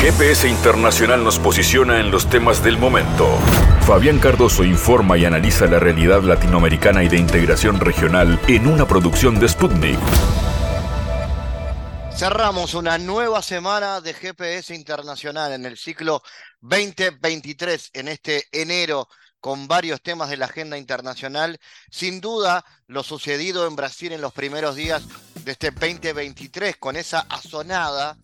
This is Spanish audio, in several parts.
GPS Internacional nos posiciona en los temas del momento. Fabián Cardoso informa y analiza la realidad latinoamericana y de integración regional en una producción de Sputnik. Cerramos una nueva semana de GPS Internacional en el ciclo 2023, en este enero, con varios temas de la agenda internacional. Sin duda, lo sucedido en Brasil en los primeros días de este 2023, con esa azonada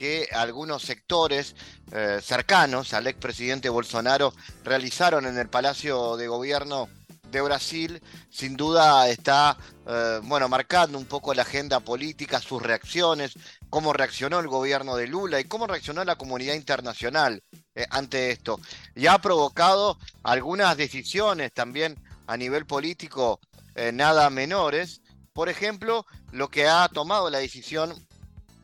que algunos sectores eh, cercanos al expresidente Bolsonaro realizaron en el Palacio de Gobierno de Brasil, sin duda está eh, bueno, marcando un poco la agenda política, sus reacciones, cómo reaccionó el gobierno de Lula y cómo reaccionó la comunidad internacional eh, ante esto. Y ha provocado algunas decisiones también a nivel político nada menores. Por ejemplo, lo que ha tomado la decisión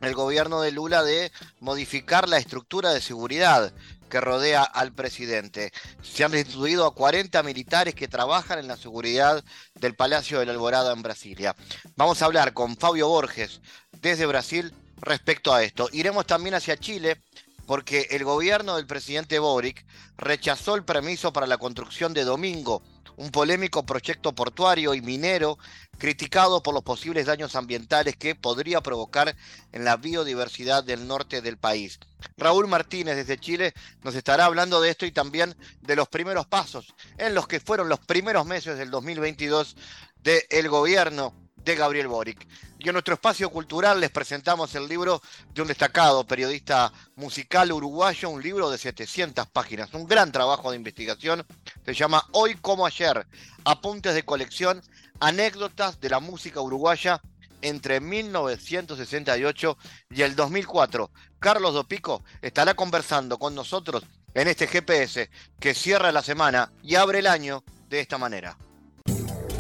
el gobierno de Lula de modificar la estructura de seguridad que rodea al presidente. Se han destituido a 40 militares que trabajan en la seguridad del Palacio de la Alborada en Brasilia. Vamos a hablar con Fabio Borges desde Brasil respecto a esto. Iremos también hacia Chile porque el gobierno del presidente Boric rechazó el permiso para la construcción de Domingo, un polémico proyecto portuario y minero criticado por los posibles daños ambientales que podría provocar en la biodiversidad del norte del país. Raúl Martínez desde Chile nos estará hablando de esto y también de los primeros pasos en los que fueron los primeros meses del 2022 del gobierno de Gabriel Boric. Y en nuestro espacio cultural les presentamos el libro de un destacado periodista musical uruguayo, un libro de 700 páginas, un gran trabajo de investigación. Se llama Hoy como ayer, apuntes de colección, anécdotas de la música uruguaya entre 1968 y el 2004. Carlos Dopico estará conversando con nosotros en este GPS que cierra la semana y abre el año de esta manera.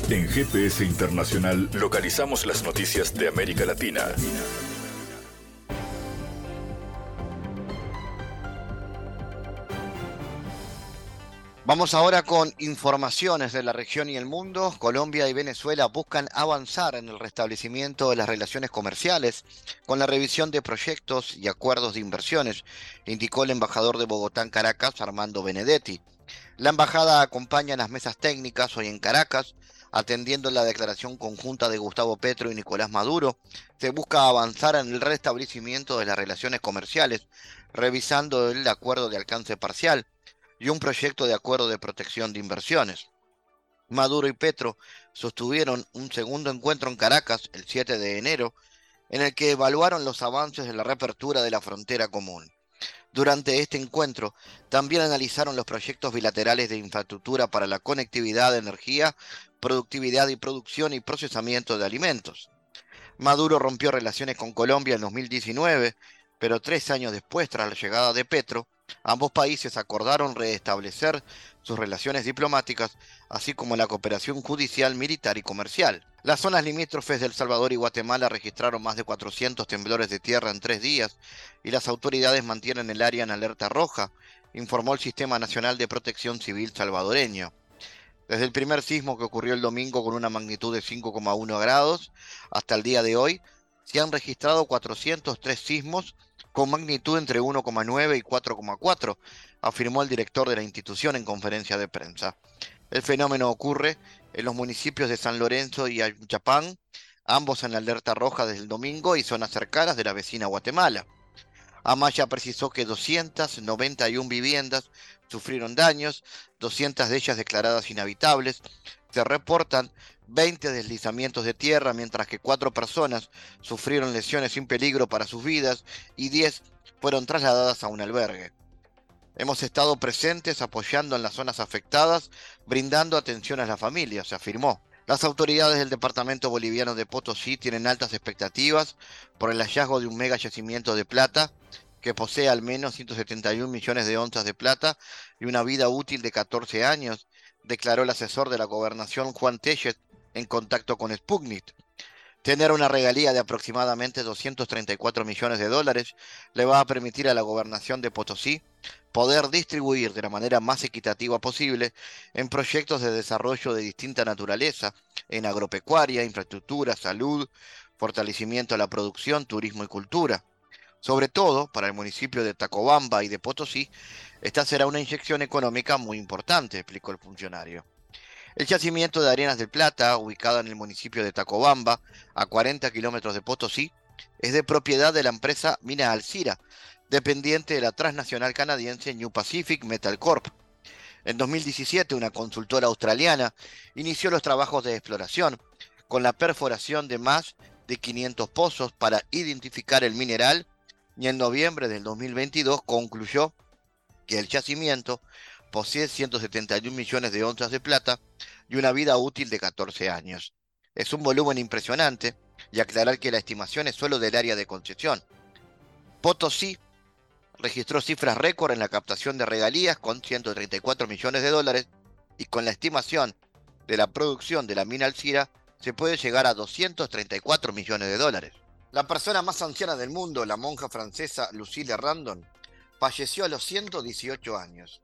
En GPS Internacional localizamos las noticias de América Latina. Vamos ahora con informaciones de la región y el mundo. Colombia y Venezuela buscan avanzar en el restablecimiento de las relaciones comerciales con la revisión de proyectos y acuerdos de inversiones, indicó el embajador de Bogotá en Caracas, Armando Benedetti. La embajada acompaña en las mesas técnicas hoy en Caracas atendiendo la declaración conjunta de Gustavo Petro y Nicolás Maduro, se busca avanzar en el restablecimiento de las relaciones comerciales, revisando el acuerdo de alcance parcial y un proyecto de acuerdo de protección de inversiones. Maduro y Petro sostuvieron un segundo encuentro en Caracas el 7 de enero, en el que evaluaron los avances de la reapertura de la frontera común. Durante este encuentro también analizaron los proyectos bilaterales de infraestructura para la conectividad de energía, productividad y producción y procesamiento de alimentos. Maduro rompió relaciones con Colombia en 2019, pero tres años después, tras la llegada de Petro, ambos países acordaron restablecer sus relaciones diplomáticas, así como la cooperación judicial, militar y comercial. Las zonas limítrofes de El Salvador y Guatemala registraron más de 400 temblores de tierra en tres días y las autoridades mantienen el área en alerta roja, informó el Sistema Nacional de Protección Civil salvadoreño. Desde el primer sismo que ocurrió el domingo con una magnitud de 5,1 grados hasta el día de hoy, se han registrado 403 sismos con magnitud entre 1,9 y 4,4, afirmó el director de la institución en conferencia de prensa. El fenómeno ocurre en los municipios de San Lorenzo y Ayuchapán, ambos en alerta roja desde el domingo y zonas cercanas de la vecina Guatemala. Amaya precisó que 291 viviendas sufrieron daños, 200 de ellas declaradas inhabitables. Se reportan 20 deslizamientos de tierra, mientras que cuatro personas sufrieron lesiones sin peligro para sus vidas y 10 fueron trasladadas a un albergue. Hemos estado presentes apoyando en las zonas afectadas, brindando atención a las familias, se afirmó. Las autoridades del departamento boliviano de Potosí tienen altas expectativas por el hallazgo de un mega yacimiento de plata que posee al menos 171 millones de onzas de plata y una vida útil de 14 años, declaró el asesor de la gobernación Juan Telles en contacto con Sputnik. Tener una regalía de aproximadamente 234 millones de dólares le va a permitir a la gobernación de Potosí poder distribuir de la manera más equitativa posible en proyectos de desarrollo de distinta naturaleza, en agropecuaria, infraestructura, salud, fortalecimiento de la producción, turismo y cultura. Sobre todo para el municipio de Tacobamba y de Potosí, esta será una inyección económica muy importante, explicó el funcionario. El yacimiento de Arenas del Plata, ubicado en el municipio de Tacobamba, a 40 kilómetros de Potosí, es de propiedad de la empresa Mina Alcira, dependiente de la transnacional canadiense New Pacific Metal Corp. En 2017, una consultora australiana inició los trabajos de exploración con la perforación de más de 500 pozos para identificar el mineral y en noviembre del 2022 concluyó que el yacimiento posee 171 millones de onzas de plata y una vida útil de 14 años. Es un volumen impresionante y aclarar que la estimación es solo del área de concesión. Potosí registró cifras récord en la captación de regalías con 134 millones de dólares y con la estimación de la producción de la mina Alcira se puede llegar a 234 millones de dólares. La persona más anciana del mundo, la monja francesa Lucille Randon, falleció a los 118 años.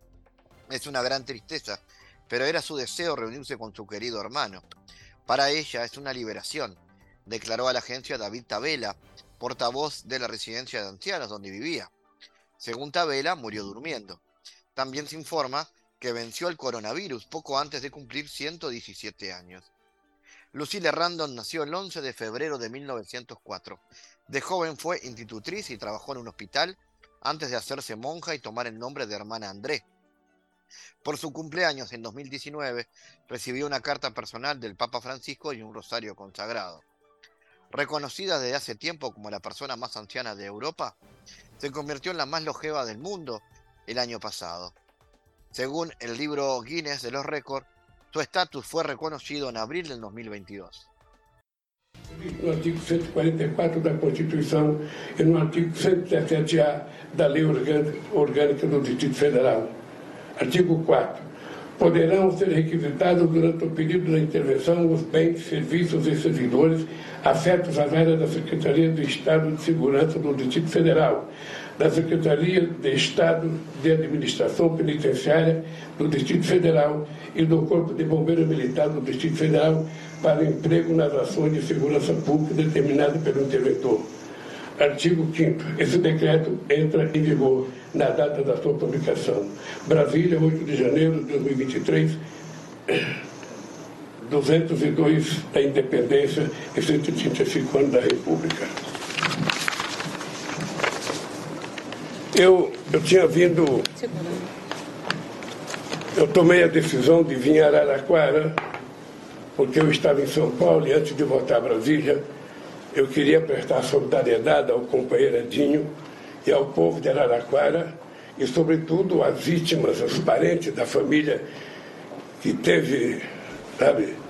Es una gran tristeza, pero era su deseo reunirse con su querido hermano. Para ella es una liberación, declaró a la agencia David Tabela, portavoz de la residencia de ancianos donde vivía. Según Tabela, murió durmiendo. También se informa que venció el coronavirus poco antes de cumplir 117 años. Lucille Randon nació el 11 de febrero de 1904. De joven fue institutriz y trabajó en un hospital antes de hacerse monja y tomar el nombre de hermana André. Por su cumpleaños en 2019 recibió una carta personal del Papa Francisco y un rosario consagrado. Reconocida desde hace tiempo como la persona más anciana de Europa, se convirtió en la más longeva del mundo el año pasado. Según el libro Guinness de los récords, su estatus fue reconocido en abril del 2022. no artigo 144 da Constituição e no artigo 117A da Lei Orgânica do Distrito Federal. Artigo 4. Poderão ser requisitados durante o período da intervenção os bens, serviços e servidores afetos às áreas da Secretaria de Estado de Segurança do Distrito Federal, da Secretaria de Estado de Administração Penitenciária do Distrito Federal e do Corpo de Bombeiros Militar do Distrito Federal para emprego nas ações de segurança pública determinadas pelo interventor. Artigo 5 Esse decreto entra em vigor na data da sua publicação. Brasília, 8 de janeiro de 2023, 202 da Independência e 135 anos da República. Eu, eu tinha vindo. Eu tomei a decisão de vir a Araraquara, porque eu estava em São Paulo e antes de voltar a Brasília, eu queria prestar solidariedade ao companheiro Edinho e ao povo de Araraquara e, sobretudo, às vítimas, aos parentes da família que teve, sabe,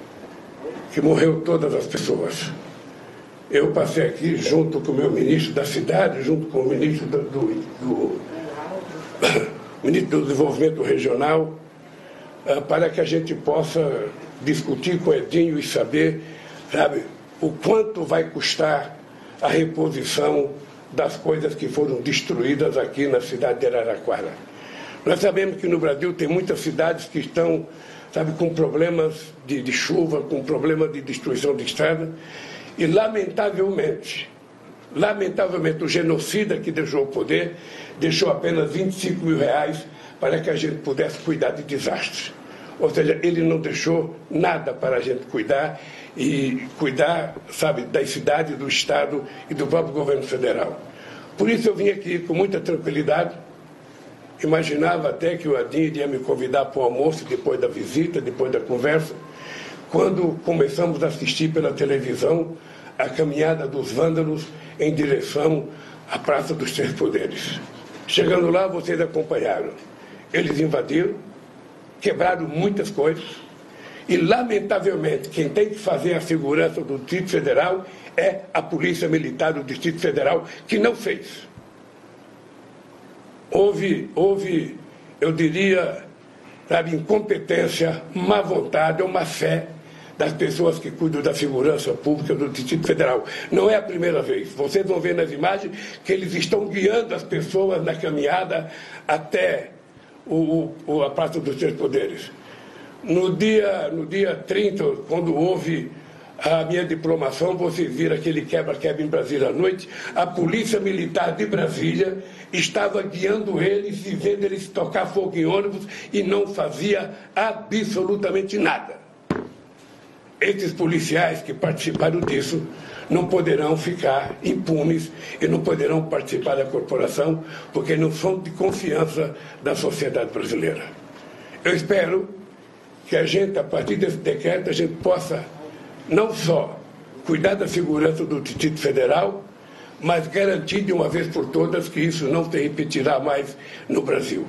que morreu todas as pessoas. Eu passei aqui junto com o meu ministro da cidade, junto com o ministro do, do, do ministro do Desenvolvimento Regional, uh, para que a gente possa discutir com o Edinho e saber, sabe, o quanto vai custar a reposição das coisas que foram destruídas aqui na cidade de Araraquara. Nós sabemos que no Brasil tem muitas cidades que estão, sabe, com problemas de, de chuva, com problemas de destruição de estrada, e, lamentavelmente, lamentavelmente, o genocida que deixou o poder deixou apenas 25 mil reais para que a gente pudesse cuidar de desastres. Ou seja, ele não deixou nada para a gente cuidar e cuidar, sabe, das cidades, do Estado e do próprio governo federal. Por isso eu vim aqui com muita tranquilidade. Imaginava até que o Adin iria me convidar para o almoço depois da visita, depois da conversa quando começamos a assistir pela televisão a caminhada dos vândalos em direção à Praça dos Três Poderes. Chegando lá, vocês acompanharam. Eles invadiram, quebraram muitas coisas e, lamentavelmente, quem tem que fazer a segurança do Distrito Federal é a Polícia Militar do Distrito Federal, que não fez. Houve, houve eu diria, sabe, incompetência, má vontade ou má fé das pessoas que cuidam da segurança pública do Distrito Federal. Não é a primeira vez. Vocês vão ver nas imagens que eles estão guiando as pessoas na caminhada até o, o, a Praça dos Três Poderes. No dia, no dia 30, quando houve a minha diplomação, vocês viram aquele quebra-quebra em Brasília à noite, a Polícia Militar de Brasília estava guiando eles, vendo eles tocar fogo em ônibus e não fazia absolutamente nada. Esses policiais que participaram disso não poderão ficar impunes e não poderão participar da corporação porque não são de confiança da sociedade brasileira. Eu espero que a gente, a partir desse decreto, a gente possa não só cuidar da segurança do Distrito Federal, mas garantir de uma vez por todas que isso não se repetirá mais no Brasil.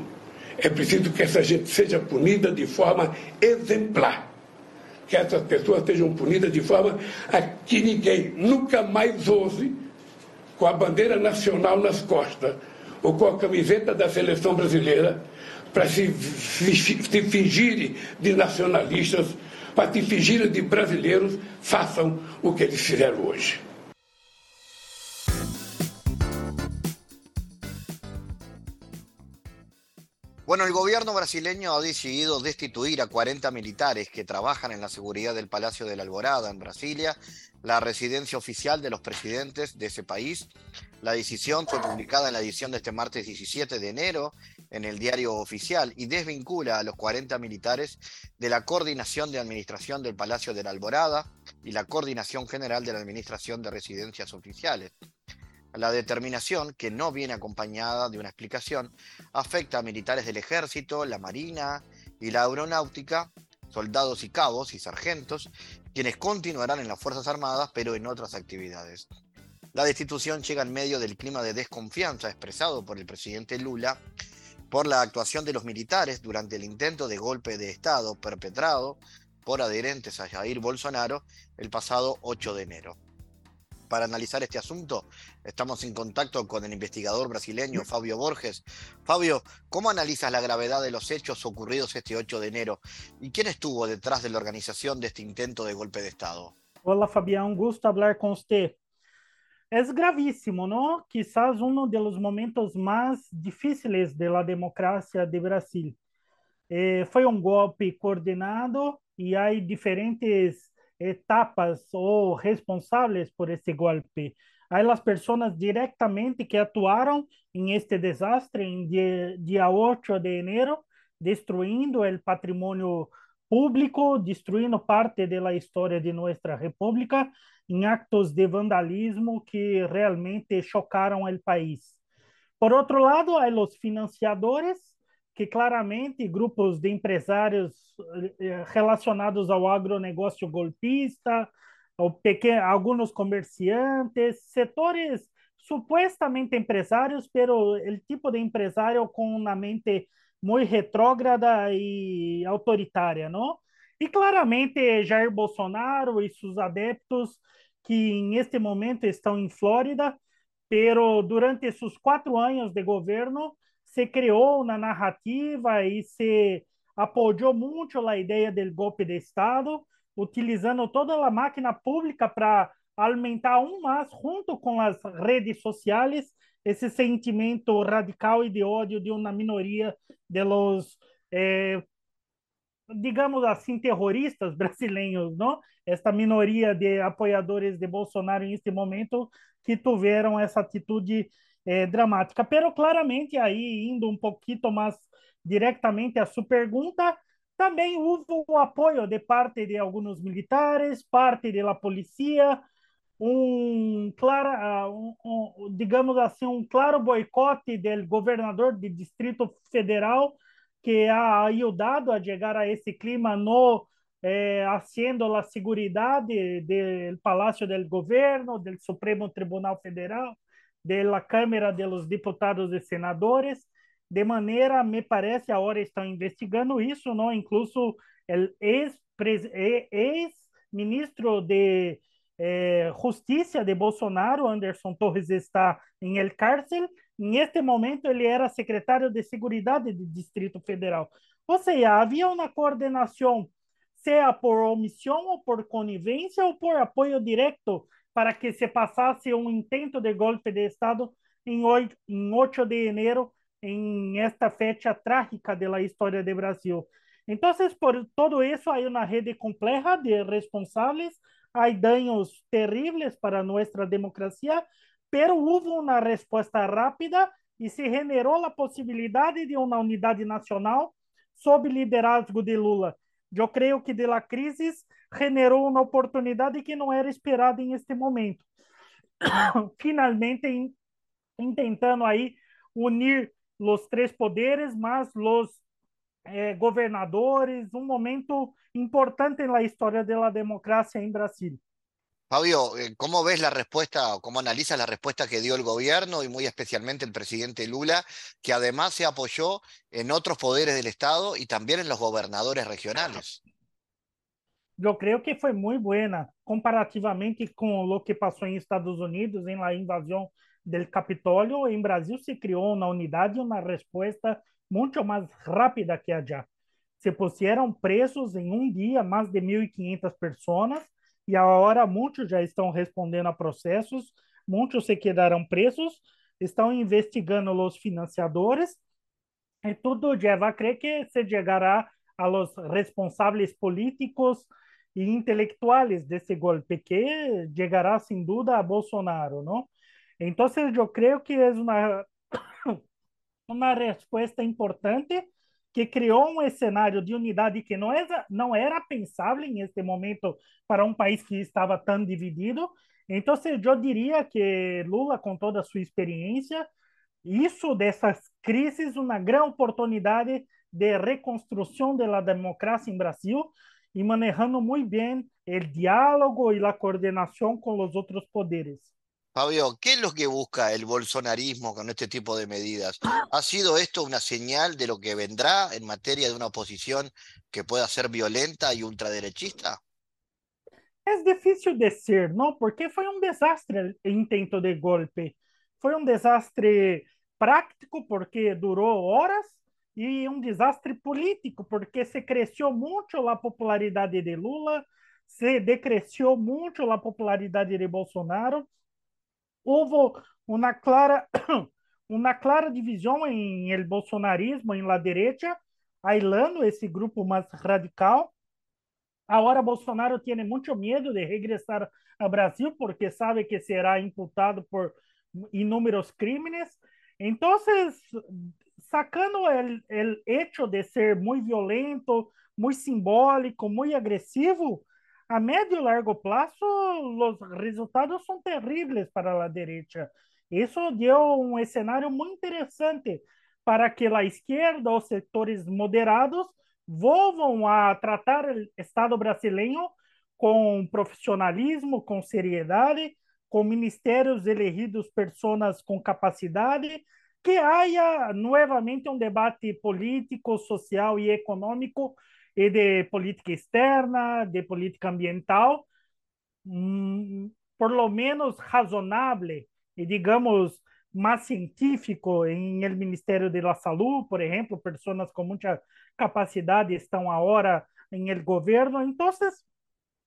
É preciso que essa gente seja punida de forma exemplar. Que essas pessoas sejam punidas de forma a que ninguém nunca mais ouse, com a bandeira nacional nas costas, ou com a camiseta da seleção brasileira, para se, se fingirem de nacionalistas para te fingirem de brasileiros, façam o que eles fizeram hoje. Bueno, el gobierno brasileño ha decidido destituir a 40 militares que trabajan en la seguridad del Palacio de la Alborada en Brasilia, la residencia oficial de los presidentes de ese país. La decisión fue publicada en la edición de este martes 17 de enero en el diario oficial y desvincula a los 40 militares de la Coordinación de Administración del Palacio de la Alborada y la Coordinación General de la Administración de Residencias Oficiales. La determinación, que no viene acompañada de una explicación, afecta a militares del ejército, la marina y la aeronáutica, soldados y cabos y sargentos, quienes continuarán en las Fuerzas Armadas pero en otras actividades. La destitución llega en medio del clima de desconfianza expresado por el presidente Lula por la actuación de los militares durante el intento de golpe de Estado perpetrado por adherentes a Jair Bolsonaro el pasado 8 de enero. Para analizar este asunto, estamos en contacto con el investigador brasileño Fabio Borges. Fabio, ¿cómo analizas la gravedad de los hechos ocurridos este 8 de enero? ¿Y quién estuvo detrás de la organización de este intento de golpe de Estado? Hola Fabián, gusto hablar con usted. Es gravísimo, ¿no? Quizás uno de los momentos más difíciles de la democracia de Brasil. Eh, un golpe coordinado y hay diferentes etapas o responsables por ese golpe. Hay las personas directamente que actuaron en este desastre en día, día 8 de enero, destruyendo el patrimonio público, destruindo parte da história de nossa república em actos de vandalismo que realmente chocaram o país. Por outro lado, há os financiadores, que claramente grupos de empresários eh, relacionados ao agronegócio golpista, pequeno, alguns comerciantes, setores supuestamente empresários, pero o tipo de empresário com uma mente muito retrógrada e autoritária, não? E claramente Jair Bolsonaro e seus adeptos que neste momento estão em Flórida, pero durante seus quatro anos de governo se criou na narrativa e se apoiou muito a ideia do golpe de Estado, utilizando toda a máquina pública para alimentar um mais, junto com as redes sociais, esse sentimento radical e de ódio de uma minoria de los, eh, digamos assim, terroristas brasileiros, não? Esta minoria de apoiadores de Bolsonaro em este momento que tiveram essa atitude eh, dramática. Pero claramente aí indo um pouquinho mais diretamente a sua pergunta, também houve o apoio de parte de alguns militares, parte da polícia, um clara, um, um, digamos assim, um claro boicote do governador do Distrito Federal que ha ajudado a chegar a esse clima no eh, haciendo a segurança do Palácio do Governo, do Supremo Tribunal Federal, da Câmara dos Deputados e Senadores, de maneira, me parece, agora estão investigando isso, não? Incluso o ex-ministro de eh, Justiça de Bolsonaro, Anderson Torres, está em el cárcel. Neste momento, ele era secretário de Seguridade do Distrito Federal. Ou seja, havia uma coordenação, seja por omissão ou por conivência ou por apoio direto para que se passasse um intento de golpe de Estado em 8, em 8 de janeiro, em esta fecha trágica da história do Brasil. Então, por todo isso, há uma rede complexa de responsáveis hay daños terribles para nuestra democracia, pero hubo una respuesta rápida y se generó la posibilidad de una unidad nacional sob liderazgo de Lula. Yo creo que de la crisis generó una oportunidad que no era esperada en este momento. Finalmente, in, intentando ahí unir los tres poderes, más los eh, governadores, um momento importante na história da democracia em Brasil. Fabio, eh, ¿cómo ves la respuesta, cómo analizas la respuesta que dio el gobierno y muy especialmente el presidente Lula, que además se apoyó en otros poderes del Estado y también en los gobernadores regionales? Yo creo que fue muy buena comparativamente con lo que pasó en Estados Unidos en la invasión del Capitolio. En Brasil se creó una unidad y una respuesta mucho más rápida que allá. Se pusieron presos en un día más de 1.500 personas y ahora muchos ya están respondiendo a procesos, muchos se quedaron presos, estão investigando os financiadores e tudo lleva a crer que se llegará a los responsáveis políticos e intelectuales desse golpe, que llegará sin duda a Bolsonaro, ¿no? Entonces yo creo que es una uma resposta importante que criou um cenário de unidade que não era, não era pensável em este momento para um país que estava tão dividido. Então, eu diria que Lula, com toda a sua experiência, isso dessas crises, uma grande oportunidade de reconstrução da democracia em Brasil e manejando muito bem o diálogo e a coordenação com os outros poderes. Fabio, ¿qué es lo que busca el bolsonarismo con este tipo de medidas? ¿Ha sido esto una señal de lo que vendrá en materia de una oposición que pueda ser violenta y ultraderechista? Es difícil decir, ¿no? Porque fue un desastre el intento de golpe. Fue un desastre práctico porque duró horas y un desastre político porque se creció mucho la popularidad de Lula, se decreció mucho la popularidad de Bolsonaro houve uma clara, uma clara divisão em el bolsonarismo, em la derecha, aislando esse grupo mais radical. Agora Bolsonaro tem muito medo de regressar ao Brasil porque sabe que será imputado por inúmeros crimes. Então, sacando o hecho de ser muito violento, muito simbólico, muito agressivo, a médio e largo plazo os resultados são terríveis para a direita. Isso deu um cenário muito interessante para que a esquerda, os setores moderados, volvam a tratar o Estado brasileiro com profissionalismo, com seriedade, com ministérios elegidos pessoas com capacidade, que haja novamente um debate político, social e econômico e de política externa, de política ambiental, mm, por lo menos razonable e, digamos, mais científico em el Ministério de la Salud, por exemplo, pessoas com muita capacidade estão agora em el governo. Então,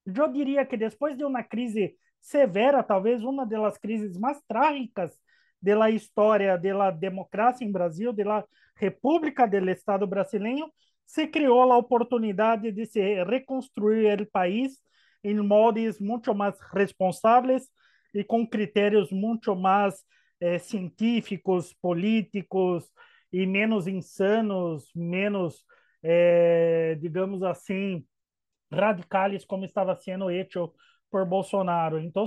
eu diria que depois de uma crise severa, talvez uma das crises mais trágicas da história da democracia em Brasil, da República do Estado brasileiro, se criou a oportunidade de se reconstruir o país em modos muito mais responsáveis e com critérios muito mais eh, científicos, políticos e menos insanos, menos, eh, digamos assim, radicais como estava sendo hecho por Bolsonaro. Então,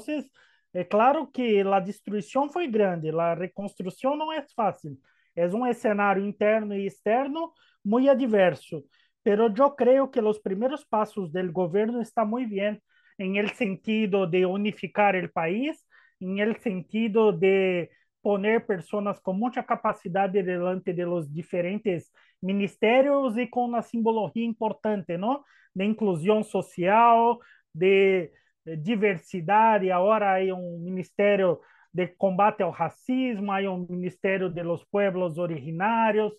é claro que a destruição foi grande, a reconstrução não é fácil. É um cenário interno e externo muy adverso, pero yo creo que los primeros pasos del gobierno están muy bien en el sentido de unificar el país, en el sentido de poner personas con mucha capacidad delante de los diferentes ministerios y con una simbología importante, ¿no? De inclusión social, de diversidad, y ahora hay un ministerio de combate ao racismo, hay un ministerio de los pueblos originarios,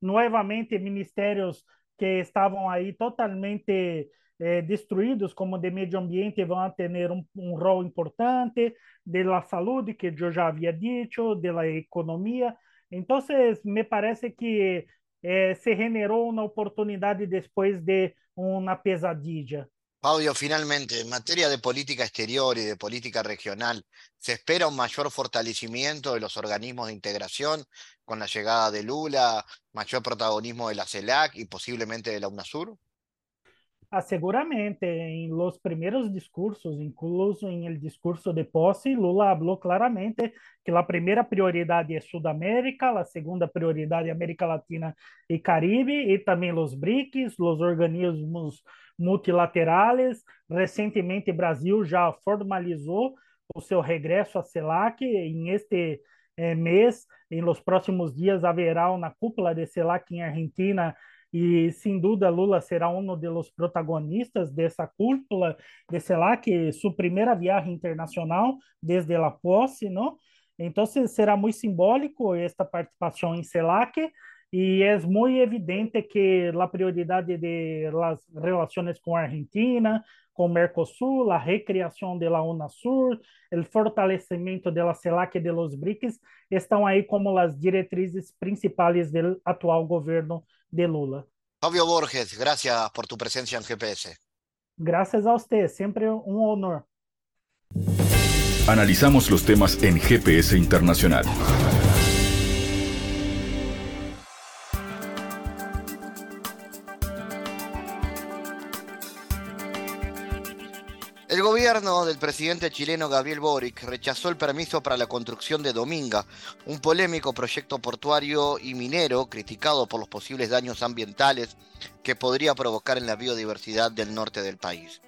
novamente ministérios que estavam aí totalmente eh, destruídos, como de meio ambiente, vão ter um, um rol importante, de la saúde, que eu já havia dito, de la economia. Então, me parece que eh, se generou uma oportunidade depois de uma pesadilla. Fabio, finalmente, en materia de política exterior y de política regional, ¿se espera un mayor fortalecimiento de los organismos de integración con la llegada de Lula, mayor protagonismo de la CELAC y posiblemente de la UNASUR? Seguramente en los primeros discursos, incluso en el discurso de posse, Lula habló claramente que la primera prioridad es Sudamérica, la segunda prioridad es América Latina y Caribe, y también los BRICS, los organismos multilaterales. Recentemente, Brasil já formalizou o seu regresso à CELAC. Em este eh, mês, em los próximos dias, haverá uma cúpula de CELAC em Argentina e sem dúvida Lula será um dos protagonistas dessa cúpula de CELAC, sua primeira viagem internacional desde a posse, não? Então será muito simbólico esta participação em CELAC y es muy evidente que la prioridad de las relaciones con Argentina, con Mercosur, la recreación de la UNASUR, el fortalecimiento de la CELAC y de los BRICS están ahí como las directrices principales del actual gobierno de Lula. Fabio Borges, gracias por tu presencia en GPS. Gracias a usted, siempre un honor. Analizamos los temas en GPS Internacional. Gobierno del presidente chileno Gabriel Boric rechazó el permiso para la construcción de Dominga, un polémico proyecto portuario y minero criticado por los posibles daños ambientales que podría provocar en la biodiversidad del norte del país.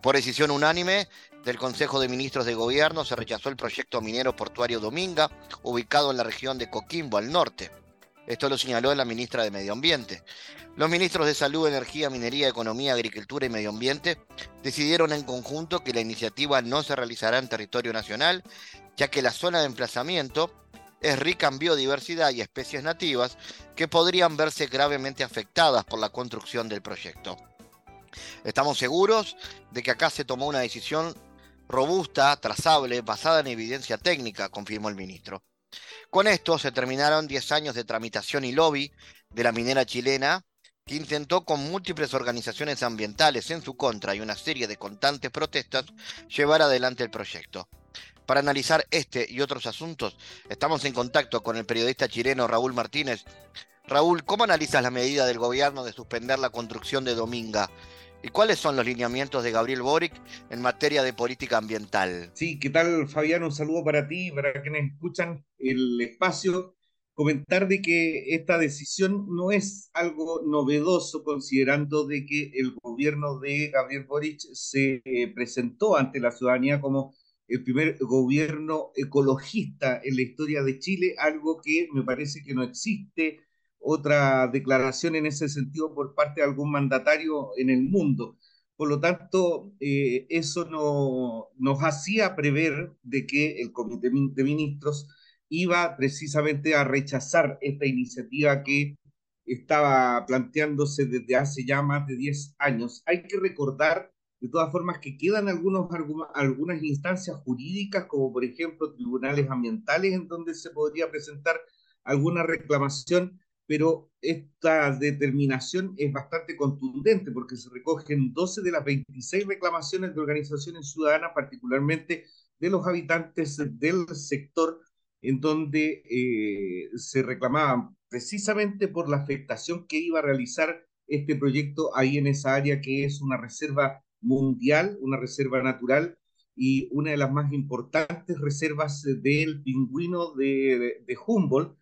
Por decisión unánime del Consejo de Ministros de Gobierno se rechazó el proyecto minero portuario Dominga, ubicado en la región de Coquimbo, al norte. Esto lo señaló la ministra de Medio Ambiente. Los ministros de Salud, Energía, Minería, Economía, Agricultura y Medio Ambiente decidieron en conjunto que la iniciativa no se realizará en territorio nacional, ya que la zona de emplazamiento es rica en biodiversidad y especies nativas que podrían verse gravemente afectadas por la construcción del proyecto. Estamos seguros de que acá se tomó una decisión robusta, trazable, basada en evidencia técnica, confirmó el ministro. Con esto se terminaron 10 años de tramitación y lobby de la minera chilena que intentó con múltiples organizaciones ambientales en su contra y una serie de constantes protestas llevar adelante el proyecto. Para analizar este y otros asuntos, estamos en contacto con el periodista chileno Raúl Martínez. Raúl, ¿cómo analizas la medida del gobierno de suspender la construcción de Dominga? ¿Y cuáles son los lineamientos de Gabriel Boric en materia de política ambiental? Sí, ¿qué tal Fabián? Un saludo para ti, para quienes escuchan el espacio comentar de que esta decisión no es algo novedoso considerando de que el gobierno de Gabriel Boric se eh, presentó ante la ciudadanía como el primer gobierno ecologista en la historia de Chile, algo que me parece que no existe otra declaración en ese sentido por parte de algún mandatario en el mundo. Por lo tanto, eh, eso no, nos hacía prever de que el Comité de Ministros iba precisamente a rechazar esta iniciativa que estaba planteándose desde hace ya más de 10 años. Hay que recordar, de todas formas, que quedan algunos, algunas instancias jurídicas, como por ejemplo tribunales ambientales, en donde se podría presentar alguna reclamación, pero esta determinación es bastante contundente porque se recogen 12 de las 26 reclamaciones de organizaciones ciudadanas, particularmente de los habitantes del sector en donde eh, se reclamaban precisamente por la afectación que iba a realizar este proyecto ahí en esa área que es una reserva mundial, una reserva natural y una de las más importantes reservas del pingüino de, Humboldt,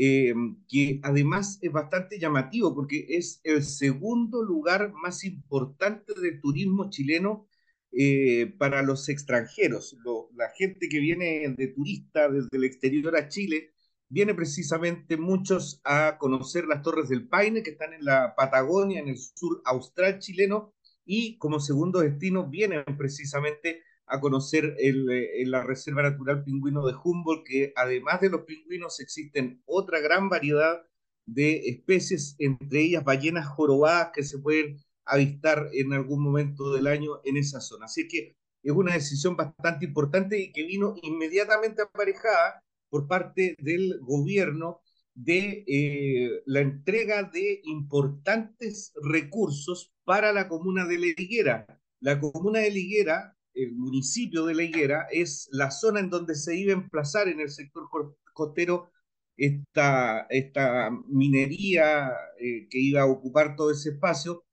eh, que además es bastante llamativo porque es el segundo lugar más importante del turismo chileno eh, para los extranjeros. la gente que viene de turista desde el exterior a Chile, viene precisamente muchos a conocer las Torres del Paine, que están en la Patagonia, en el sur austral chileno, y como segundo destino vienen precisamente a conocer el, eh, la Reserva Natural Pingüino de Humboldt, que además de los pingüinos existen otra gran variedad de especies, entre ellas ballenas jorobadas que se pueden avistar en algún momento del año en esa zona. Así que es una decisión bastante importante y que vino inmediatamente aparejada por parte del gobierno de eh, la entrega de importantes recursos para la comuna de La Higuera. La comuna de Liguera, el municipio de Liguera, es la zona en donde se iba a emplazar en el sector costero esta, esta minería eh, que iba a ocupar todo ese espacio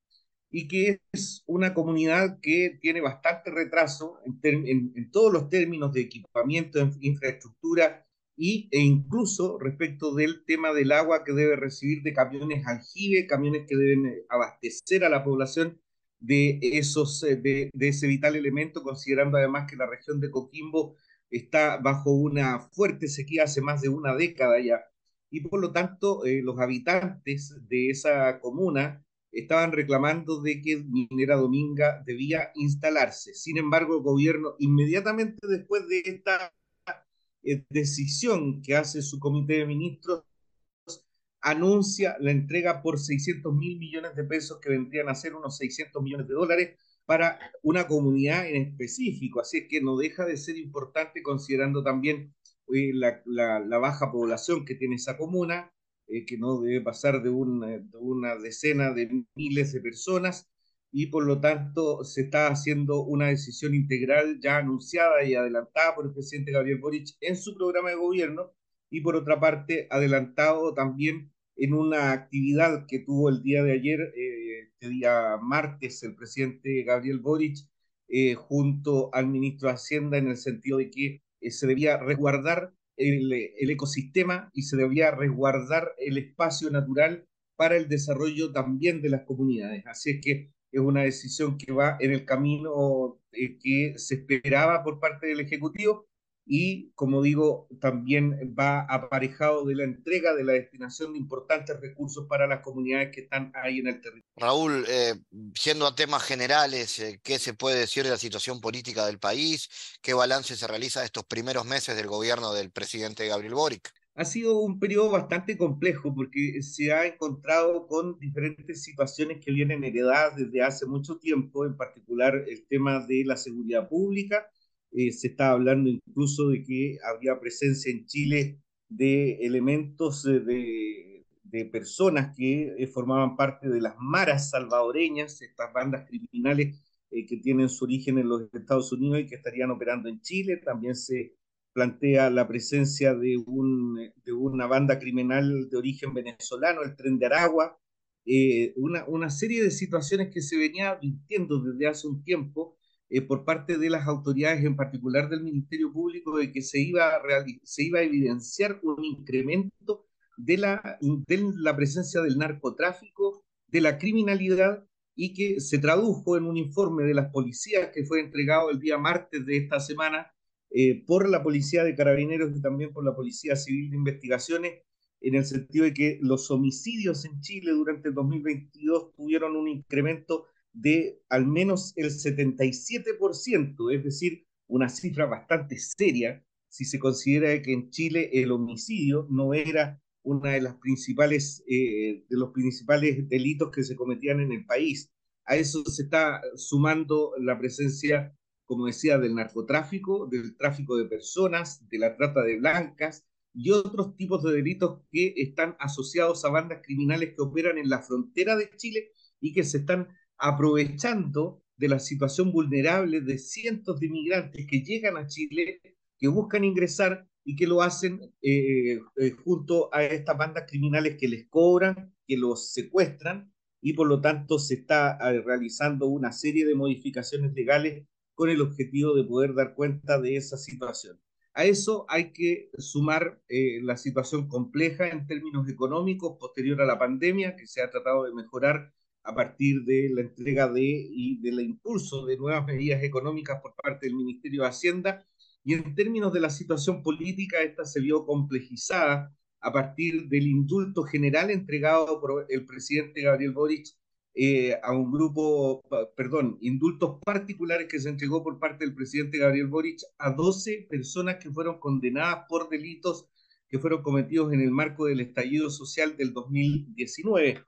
y que es una comunidad que tiene bastante retraso en, en, todos los términos de equipamiento, infraestructura y, e incluso respecto del tema del agua que debe recibir de camiones aljibe, camiones que deben eh, abastecer a la población de, esos, eh, de, ese vital elemento, considerando además que la región de Coquimbo está bajo una fuerte sequía hace más de una década ya, y por lo tanto eh, los habitantes de esa comuna estaban reclamando de que Minera Dominga debía instalarse. Sin embargo, el gobierno inmediatamente después de esta eh, decisión que hace su comité de ministros anuncia la entrega por 600 mil millones de pesos que vendrían a ser unos 600 millones de dólares para una comunidad en específico. Así es que no deja de ser importante considerando también eh, la, la, baja población que tiene esa comuna, eh, que no debe pasar de, de una decena de miles de personas y por lo tanto se está haciendo una decisión integral ya anunciada y adelantada por el presidente Gabriel Boric en su programa de gobierno y por otra parte adelantado también en una actividad que tuvo el día de ayer, eh, este día martes, el presidente Gabriel Boric, eh, junto al ministro de Hacienda, en el sentido de que eh, se debía resguardar el, el, ecosistema y se debía resguardar el espacio natural para el desarrollo también de las comunidades. Así es que es una decisión que va en el camino que se esperaba por parte del Ejecutivo y, como digo, también va aparejado de la entrega de la destinación de importantes recursos para las comunidades que están ahí en el territorio. Raúl, eh, yendo a temas generales, eh, ¿qué se puede decir de la situación política del país? ¿Qué balance se realiza de estos primeros meses del gobierno del presidente Gabriel Boric? Ha sido un periodo bastante complejo porque se ha encontrado con diferentes situaciones que vienen heredadas desde hace mucho tiempo, en particular el tema de la seguridad pública, eh, se está hablando incluso de que habría presencia en Chile de elementos de, de personas que eh, formaban parte de las maras salvadoreñas, estas bandas criminales eh, que tienen su origen en los Estados Unidos y que estarían operando en Chile. También se plantea la presencia de, un, de una banda criminal de origen venezolano, el Tren de Aragua, una, una serie de situaciones que se venía vistiendo desde hace un tiempo eh, por parte de las autoridades, en particular del Ministerio Público, de que se iba a, se iba a evidenciar un incremento de la, de la presencia del narcotráfico, de la criminalidad, y que se tradujo en un informe de las policías que fue entregado el día martes de esta semana eh, por la Policía de Carabineros y también por la Policía Civil de Investigaciones, en el sentido de que los homicidios en Chile durante el 2022 tuvieron un incremento de al menos el 77%, es decir, una cifra bastante seria si se considera que en Chile el homicidio no era una de las principales eh, de los principales delitos que se cometían en el país. A eso se está sumando la presencia, como decía, del narcotráfico, del tráfico de personas, de la trata de blancas y otros tipos de delitos que están asociados a bandas criminales que operan en la frontera de Chile y que se están aprovechando de la situación vulnerable de cientos de inmigrantes que llegan a Chile, que buscan ingresar y que lo hacen eh, eh, junto a estas bandas criminales que les cobran, que los secuestran y por lo tanto se está eh, realizando una serie de modificaciones legales con el objetivo de poder dar cuenta de esa situación. A eso hay que sumar la situación compleja en términos económicos posterior a la pandemia, que se ha tratado de mejorar a partir de la entrega de y del impulso de nuevas medidas económicas por parte del Ministerio de Hacienda. Y en términos de la situación política, esta se vio complejizada a partir del indulto general entregado por el presidente Gabriel Boric eh, a un grupo, perdón, indultos particulares que se entregó por parte del presidente Gabriel Boric a 12 personas que fueron condenadas por delitos que fueron cometidos en el marco del estallido social del 2019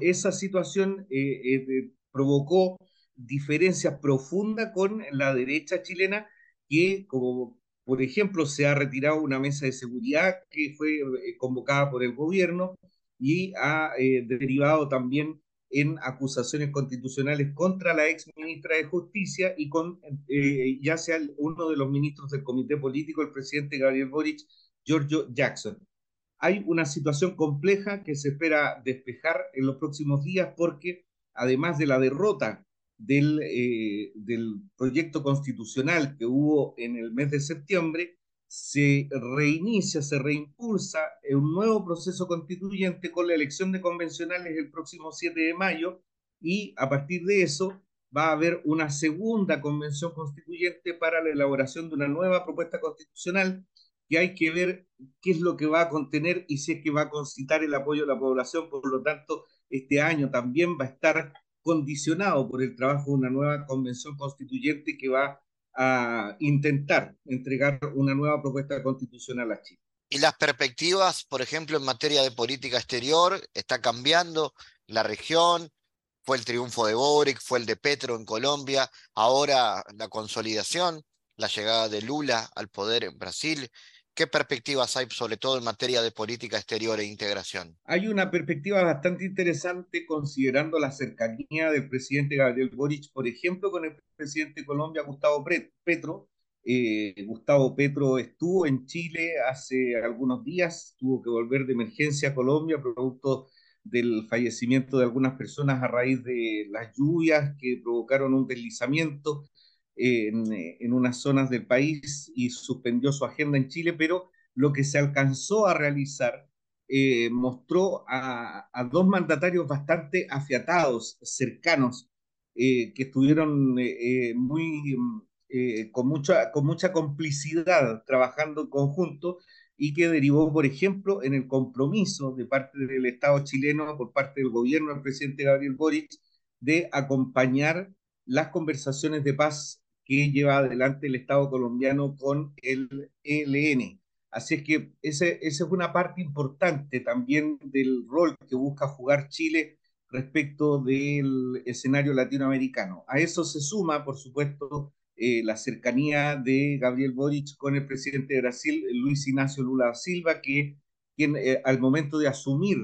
esa situación eh, eh, provocó diferencias profundas con la derecha chilena, que como por ejemplo se ha retirado una mesa de seguridad que fue eh, convocada por el gobierno y ha derivado también en acusaciones constitucionales contra la ex ministra de Justicia y con ya sea uno de los ministros del comité político, el presidente Gabriel Boric, Giorgio Jackson. Hay una situación compleja que se espera despejar en los próximos días porque además de la derrota del, eh, proyecto constitucional que hubo en el mes de septiembre, se reinicia, se reimpulsa un nuevo proceso constituyente con la elección de convencionales el próximo 7 de mayo y a partir de eso va a haber una segunda convención constituyente para la elaboración de una nueva propuesta constitucional que hay que ver qué es lo que va a contener y si es que va a concitar el apoyo de la población. Por lo tanto, este año también va a estar condicionado por el trabajo de una nueva convención constituyente que va a intentar entregar una nueva propuesta constitucional a Chile. ¿Y las perspectivas, por ejemplo, en materia de política exterior, está cambiando la región? Fue el triunfo de Boric, fue el de Petro en Colombia, ahora la consolidación, la llegada de Lula al poder en Brasil. ¿Qué perspectivas hay, sobre todo en materia de política exterior e integración? Hay una perspectiva bastante interesante considerando la cercanía del presidente Gabriel Boric, por ejemplo, con el presidente de Colombia, Gustavo Petro. Eh, Gustavo Petro estuvo en Chile hace algunos días, tuvo que volver de emergencia a Colombia producto del fallecimiento de algunas personas a raíz de las lluvias que provocaron un deslizamiento en, unas zonas del país y suspendió su agenda en Chile, pero lo que se alcanzó a realizar eh, mostró a, dos mandatarios bastante afiatados, cercanos, eh, que estuvieron eh, muy, con, mucha, con mucha complicidad trabajando en conjunto y que derivó, por ejemplo, en el compromiso de parte del Estado chileno, por parte del gobierno del presidente Gabriel Boric, de acompañar las conversaciones de paz que lleva adelante el Estado colombiano con el ELN. Así es que esa es una parte importante también del rol que busca jugar Chile respecto del escenario latinoamericano. A eso se suma, por supuesto, eh, la cercanía de Gabriel Boric con el presidente de Brasil, Luis Ignacio Lula Silva, que quien, eh, al momento de asumir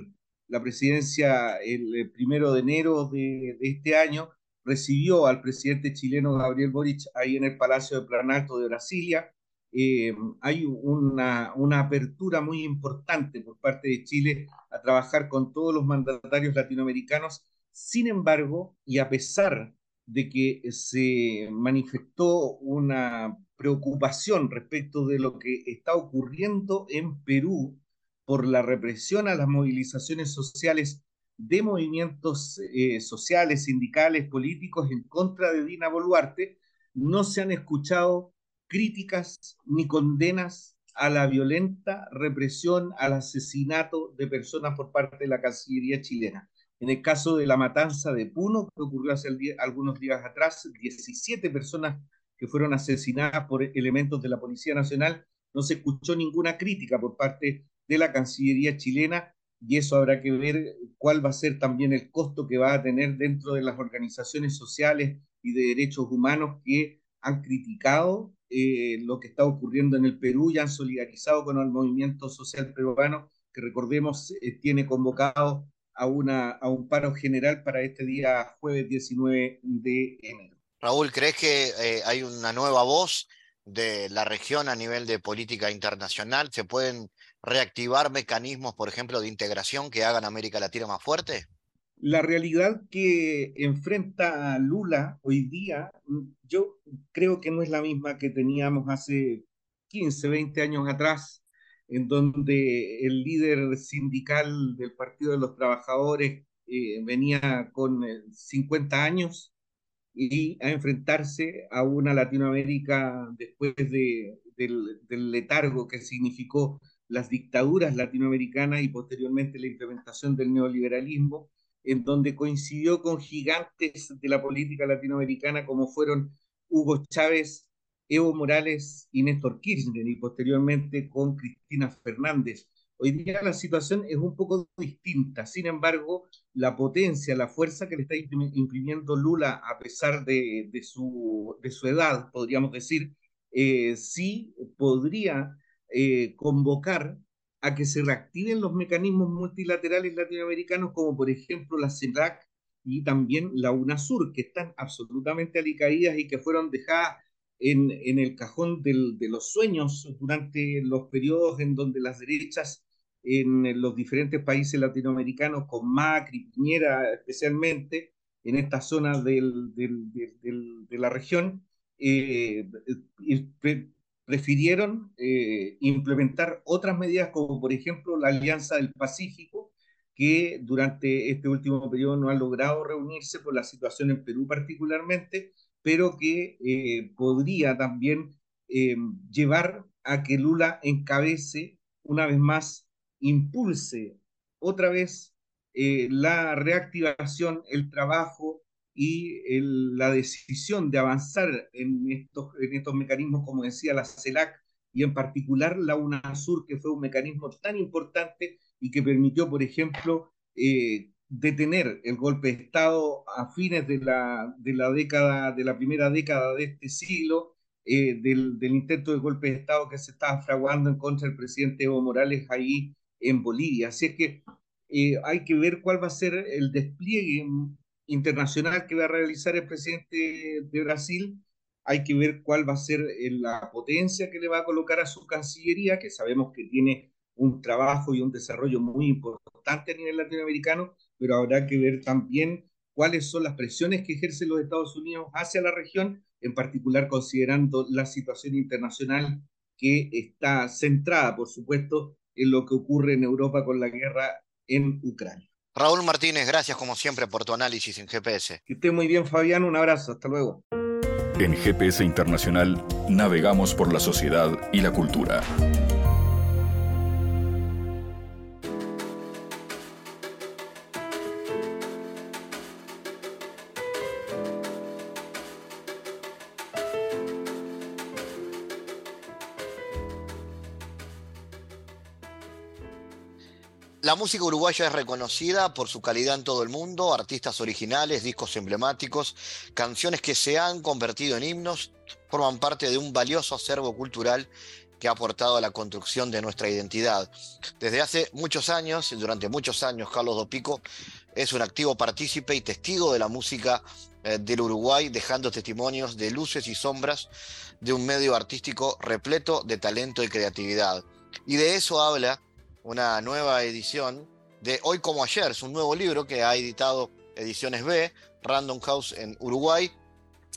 la presidencia el, primero de enero de este año, recibió al presidente chileno Gabriel Boric ahí en el Palacio de Planalto de Brasilia. Eh, hay una, una apertura muy importante por parte de Chile a trabajar con todos los mandatarios latinoamericanos. Sin embargo, y a pesar de que se manifestó una preocupación respecto de lo que está ocurriendo en Perú por la represión a las movilizaciones sociales de movimientos eh, sociales, sindicales, políticos en contra de Dina Boluarte, no se han escuchado críticas ni condenas a la violenta represión, al asesinato de personas por parte de la Cancillería chilena. En el caso de la matanza de Puno, que ocurrió hace algunos días atrás, 17 personas que fueron asesinadas por elementos de la Policía Nacional, no se escuchó ninguna crítica por parte de la Cancillería chilena y eso habrá que ver cuál va a ser también el costo que va a tener dentro de las organizaciones sociales y de derechos humanos que han criticado eh, lo que está ocurriendo en el Perú y han solidarizado con el movimiento social peruano, que recordemos eh, tiene convocado a, una, a un paro general para este día jueves 19 de enero. Raúl, ¿crees que eh, hay una nueva voz de la región a nivel de política internacional? ¿Se pueden reactivar mecanismos, por ejemplo, de integración que hagan América Latina más fuerte? La realidad que enfrenta Lula hoy día, yo creo que no es la misma que teníamos hace 15, 20 años atrás, en donde el líder sindical del Partido de los Trabajadores eh, venía con 50 eh, años y a enfrentarse a una Latinoamérica después de, del letargo que significó las dictaduras latinoamericanas y posteriormente la implementación del neoliberalismo, en donde coincidió con gigantes de la política latinoamericana como fueron Hugo Chávez, Evo Morales y Néstor Kirchner, y posteriormente con Cristina Fernández. Hoy día la situación es un poco distinta, sin embargo, la potencia, la fuerza que le está imprimiendo Lula, a pesar de, su, de su edad, podríamos decir, eh, sí podría eh, convocar a que se reactiven los mecanismos multilaterales latinoamericanos, como por ejemplo la CELAC, y también la UNASUR, que están absolutamente alicaídas y que fueron dejadas en, en el cajón de los sueños durante los periodos en donde las derechas en los diferentes países latinoamericanos, con Macri, Piñera especialmente, en esta zona del, de la región, eh, prefirieron eh, implementar otras medidas como por ejemplo la Alianza del Pacífico, que durante este último periodo no ha logrado reunirse por la situación en Perú particularmente, pero que eh, podría también eh, llevar a que Lula encabece una vez más, impulse otra vez la reactivación, el trabajo y la decisión de avanzar en estos, en estos mecanismos, como decía la CELAC, y en particular la UNASUR, que fue un mecanismo tan importante y que permitió, por ejemplo, eh, detener el golpe de Estado a fines de la, de la década, de la primera década de este siglo, eh, del, del, intento de golpe de Estado que se estaba fraguando en contra del presidente Evo Morales ahí en Bolivia. Así es que eh, hay que ver cuál va a ser el despliegue internacional que va a realizar el presidente de Brasil, hay que ver cuál va a ser eh, la potencia que le va a colocar a su cancillería, que sabemos que tiene un trabajo y un desarrollo muy importante a nivel latinoamericano, pero habrá que ver también cuáles son las presiones que ejercen los Estados Unidos hacia la región, en particular considerando la situación internacional que está centrada, por supuesto, en lo que ocurre en Europa con la guerra en Ucrania. Raúl Martínez, gracias como siempre por tu análisis en GPS. Que esté muy bien, Fabián. Un abrazo. Hasta luego. En GPS Internacional navegamos por la sociedad y la cultura. Música uruguaya es reconocida por su calidad en todo el mundo, artistas originales, discos emblemáticos, canciones que se han convertido en himnos, forman parte de un valioso acervo cultural que ha aportado a la construcción de nuestra identidad. Desde hace muchos años, durante muchos años, Carlos Dopico es un activo partícipe y testigo de la música eh, del Uruguay, dejando testimonios de luces y sombras de un medio artístico repleto de talento y creatividad. Y de eso habla una nueva edición de Hoy como ayer, es un nuevo libro que ha editado Ediciones B, Random House en Uruguay,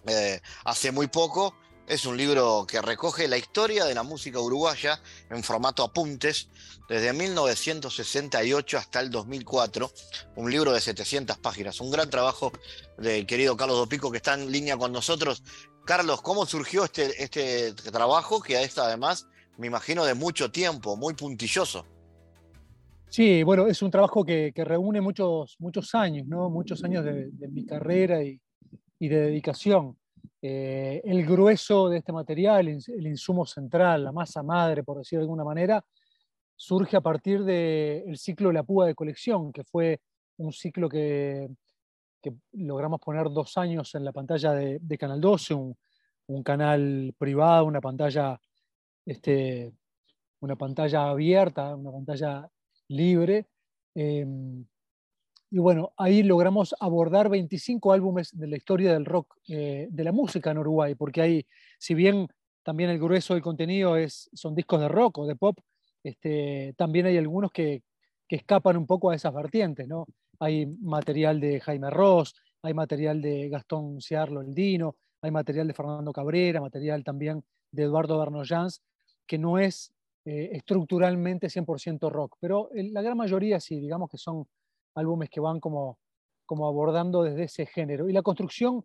eh, hace muy poco. Es un libro que recoge la historia de la música uruguaya en formato apuntes desde 1968 hasta el 2004. Un libro de 700 páginas. Un gran trabajo del querido Carlos Dopico que está en línea con nosotros. Carlos, ¿cómo surgió este, este trabajo que esta además me imagino de mucho tiempo, muy puntilloso? Sí, bueno, es un trabajo que, reúne muchos, muchos años, ¿no? Muchos años de, mi carrera y, de dedicación. Eh, el grueso de este material, el insumo central, la masa madre, por decir de alguna manera, surge a partir del ciclo La Púa de Colección, que fue un ciclo que, logramos poner dos años en la pantalla de, Canal 12, un, canal privado, una pantalla, este, una pantalla abierta, una pantalla libre. Em, y bueno, ahí logramos abordar 25 álbumes de la historia del rock, eh, de la música en Uruguay, porque ahí, si bien también el grueso del contenido es, son discos de rock o de pop, este, también hay algunos que, que escapan un poco a esas vertientes, ¿no? Hay material de Jaime Ross, hay material de Gastón Ciarlo Eldino, hay material de Fernando Cabrera, material también de Eduardo Bernoyans, que no es eh, estructuralmente 100% rock, pero la gran mayoría sí, digamos que son álbumes que van como, como abordando desde ese género. Y la construcción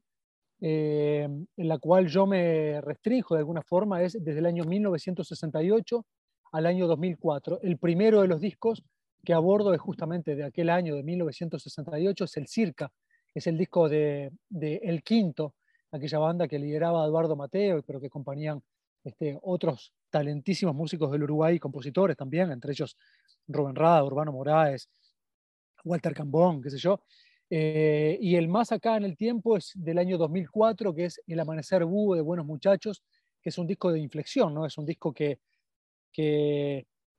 eh, en la cual yo me restringo de alguna forma es desde el año 1968 al año 2004. El primero de los discos que abordo es justamente de aquel año de 1968, es el Circa, es el disco de, de El Quinto, aquella banda que lideraba Eduardo Mateo, pero que acompañaban este, otros talentísimos músicos del Uruguay, compositores también, entre ellos Rubén Rada, Urbano Moraes, Walter Cambón, qué sé yo. Eh, y el más acá en el tiempo es del año 2004, que es El Amanecer Búho de Buenos Muchachos, que es un disco de inflexión, ¿no? Es un disco que,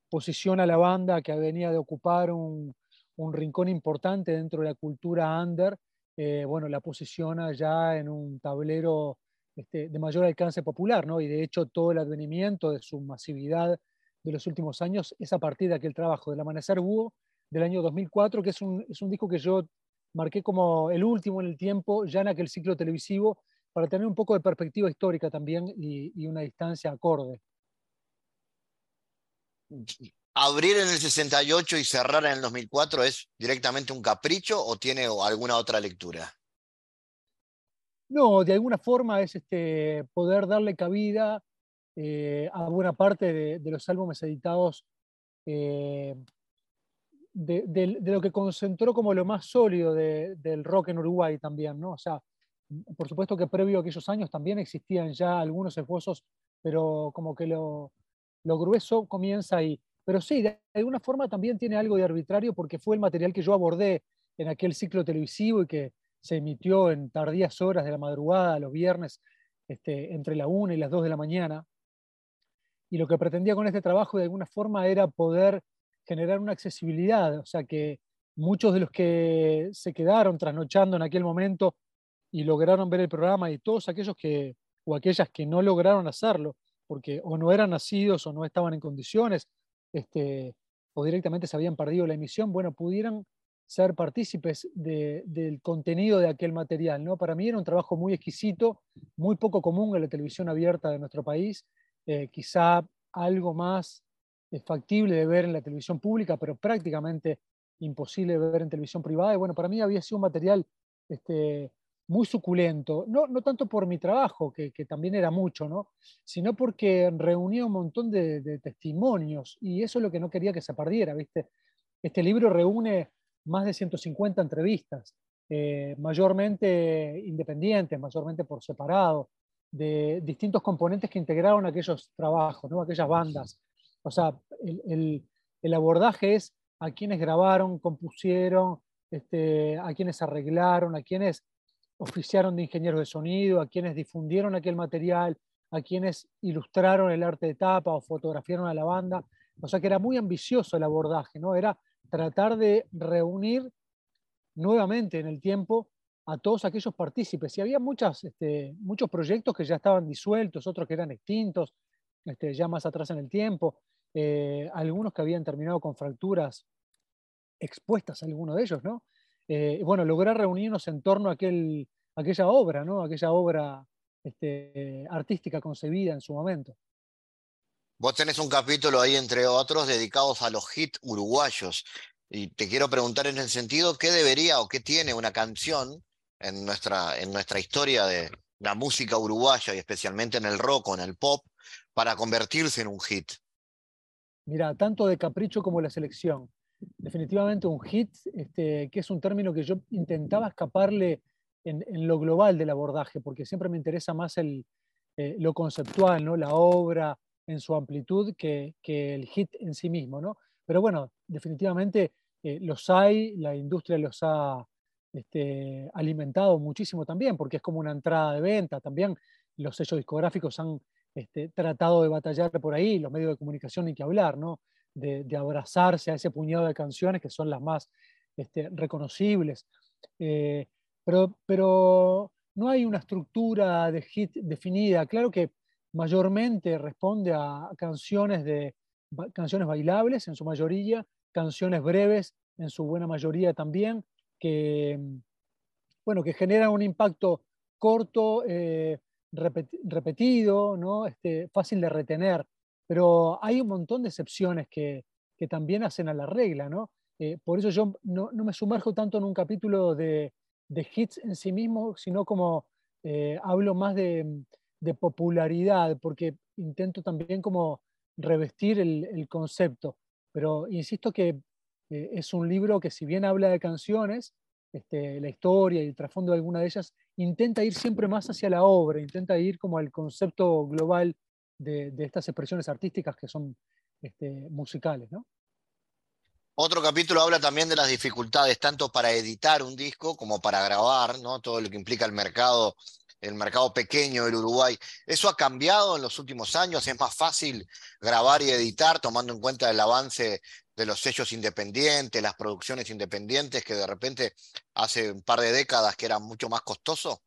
posiciona a la banda que venía de ocupar un, un rincón importante dentro de la cultura under eh, bueno, la posiciona ya en un tablero este, de mayor alcance popular, ¿no? Y de hecho todo el advenimiento de su masividad de los últimos años es a partir de aquel trabajo del Amanecer Búho del año 2004, que es un, es un disco que yo marqué como el último en el tiempo, ya en aquel ciclo televisivo, para tener un poco de perspectiva histórica también y, y una distancia acorde. ¿Abrir en el 68 y cerrar en el 2004 es directamente un capricho o tiene alguna otra lectura? No, de alguna forma es este, poder darle cabida eh, a buena parte de, los álbumes editados eh, de, lo que concentró como lo más sólido del rock en Uruguay también, ¿no? O sea, por supuesto que previo a aquellos años también existían ya algunos esfuerzos, pero como que lo, lo grueso comienza ahí. Pero sí, de alguna forma también tiene algo de arbitrario porque fue el material que yo abordé en aquel ciclo televisivo y que se emitió en tardías horas de la madrugada, los viernes, este, entre la 1 y las 2 de la mañana. Y lo que pretendía con este trabajo de alguna forma era poder generar una accesibilidad, o sea que muchos de los que se quedaron trasnochando en aquel momento y lograron ver el programa y todos aquellos que, o aquellas que no lograron hacerlo, porque o no eran nacidos o no estaban en condiciones, este, o directamente se habían perdido la emisión, bueno, pudieran ser partícipes del contenido de aquel material. ¿no? Para mí era un trabajo muy exquisito, muy poco común en la televisión abierta de nuestro país, eh, quizá algo más eh, factible de ver en la televisión pública, pero prácticamente imposible de ver en televisión privada. Y bueno, para mí había sido un material este, muy suculento, no, no tanto por mi trabajo, que, también era mucho, ¿no? sino porque reunía un montón de, de testimonios y eso es lo que no quería que se perdiera. ¿viste? Este libro reúne más de 150 entrevistas, eh, mayormente independientes, mayormente por separado, de distintos componentes que integraron aquellos trabajos, ¿no? aquellas bandas. O sea, el, el, abordaje es a quienes grabaron, compusieron, este, a quienes arreglaron, a quienes oficiaron de ingenieros de sonido, a quienes difundieron aquel material, a quienes ilustraron el arte de tapa o fotografiaron a la banda. O sea que era muy ambicioso el abordaje, ¿no? Era tratar de reunir nuevamente en el tiempo a todos aquellos partícipes. Y había muchas, este, muchos proyectos que ya estaban disueltos, otros que eran extintos, este, ya más atrás en el tiempo, eh, algunos que habían terminado con fracturas expuestas, algunos de ellos, ¿no? Eh, bueno, lograr reunirnos en torno a aquel, aquella obra, ¿no? Aquella obra este, artística concebida en su momento. Vos tenés un capítulo ahí, entre otros, dedicados a los hits uruguayos. Y te quiero preguntar en el sentido, ¿qué debería o qué tiene una canción en nuestra, en nuestra historia de la música uruguaya y especialmente en el rock o en el pop para convertirse en un hit? Mira, tanto de capricho como la selección. Definitivamente un hit, este, que es un término que yo intentaba escaparle en, lo global del abordaje, porque siempre me interesa más el, eh, lo conceptual, ¿no? la obra, en su amplitud que, el hit en sí mismo, ¿no? Pero bueno, definitivamente eh, los hay, la industria los ha este, alimentado muchísimo también, porque es como una entrada de venta, también los sellos discográficos han este, tratado de batallar por ahí, los medios de comunicación ni que hablar, ¿no? De, abrazarse a ese puñado de canciones que son las más este, reconocibles. Eh, pero, pero no hay una estructura de hit definida. Claro que mayormente responde a canciones, de, canciones bailables en su mayoría, canciones breves en su buena mayoría también, que, bueno, que generan un impacto corto, eh, repetido, ¿no? este, fácil de retener. Pero hay un montón de excepciones que, que también hacen a la regla. ¿no? Eh, por eso yo no, no, me sumerjo tanto en un capítulo de, de hits en sí mismo, sino como eh, hablo más de, de popularidad, porque intento también como revestir el, concepto. Pero insisto que eh, es un libro que si bien habla de canciones, este, la historia y el trasfondo de alguna de ellas, intenta ir siempre más hacia la obra, intenta ir como al concepto global de, estas expresiones artísticas que son este, musicales. ¿no? Otro capítulo habla también de las dificultades, tanto para editar un disco como para grabar, ¿no? todo lo que implica el mercado el mercado pequeño del Uruguay. ¿Eso ha cambiado en los últimos años? ¿Es más fácil grabar y editar tomando en cuenta el avance de los sellos independientes, las producciones independientes, que de repente hace un par de décadas que eran mucho más costoso?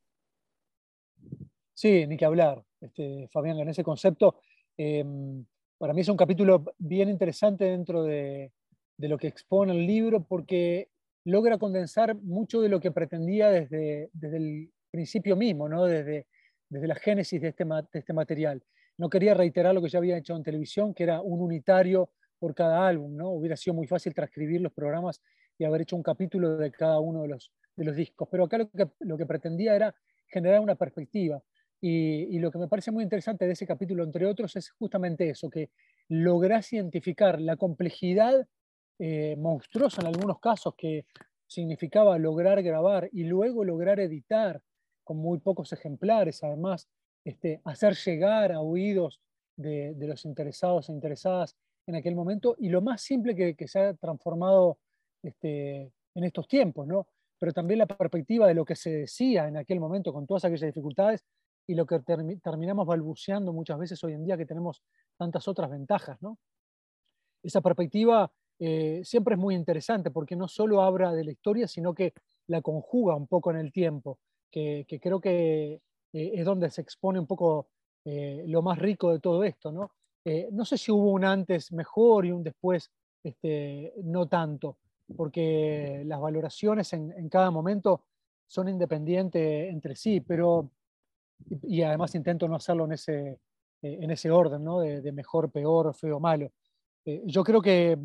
Sí, ni que hablar, este, Fabián, en ese concepto. Em, para mí es un capítulo bien interesante dentro de, de, lo que expone el libro porque logra condensar mucho de lo que pretendía desde, desde el principio mismo, ¿no? desde, desde la génesis de este, de este material. No quería reiterar lo que ya había hecho en televisión, que era un unitario por cada álbum, ¿no? Hubiera sido muy fácil transcribir los programas y haber hecho un capítulo de cada uno de los, de los discos. Pero acá lo que, lo que pretendía era generar una perspectiva. Y, y, lo que me parece muy interesante de ese capítulo, entre otros, es justamente eso, que logras identificar la complejidad eh, monstruosa en algunos casos que significaba lograr grabar y luego lograr editar con muy pocos ejemplares, además, este, hacer llegar a oídos de, los interesados e interesadas en aquel momento, y lo más simple que, se ha transformado este, en estos tiempos, ¿no? pero también la perspectiva de lo que se decía en aquel momento con todas aquellas dificultades y lo que terminamos balbuceando muchas veces hoy en día que tenemos tantas otras ventajas. ¿no? Esa perspectiva eh, siempre es muy interesante porque no solo habla de la historia, sino que la conjuga un poco en el tiempo que, creo que eh, es donde se expone un poco eh, lo más rico de todo esto. ¿no? Eh, no sé si hubo un antes mejor y un después este, no tanto, porque las valoraciones en, cada momento son independientes entre sí, pero, y, además intento no hacerlo en ese, en ese orden, ¿no? de, mejor, peor, feo, malo. yo creo que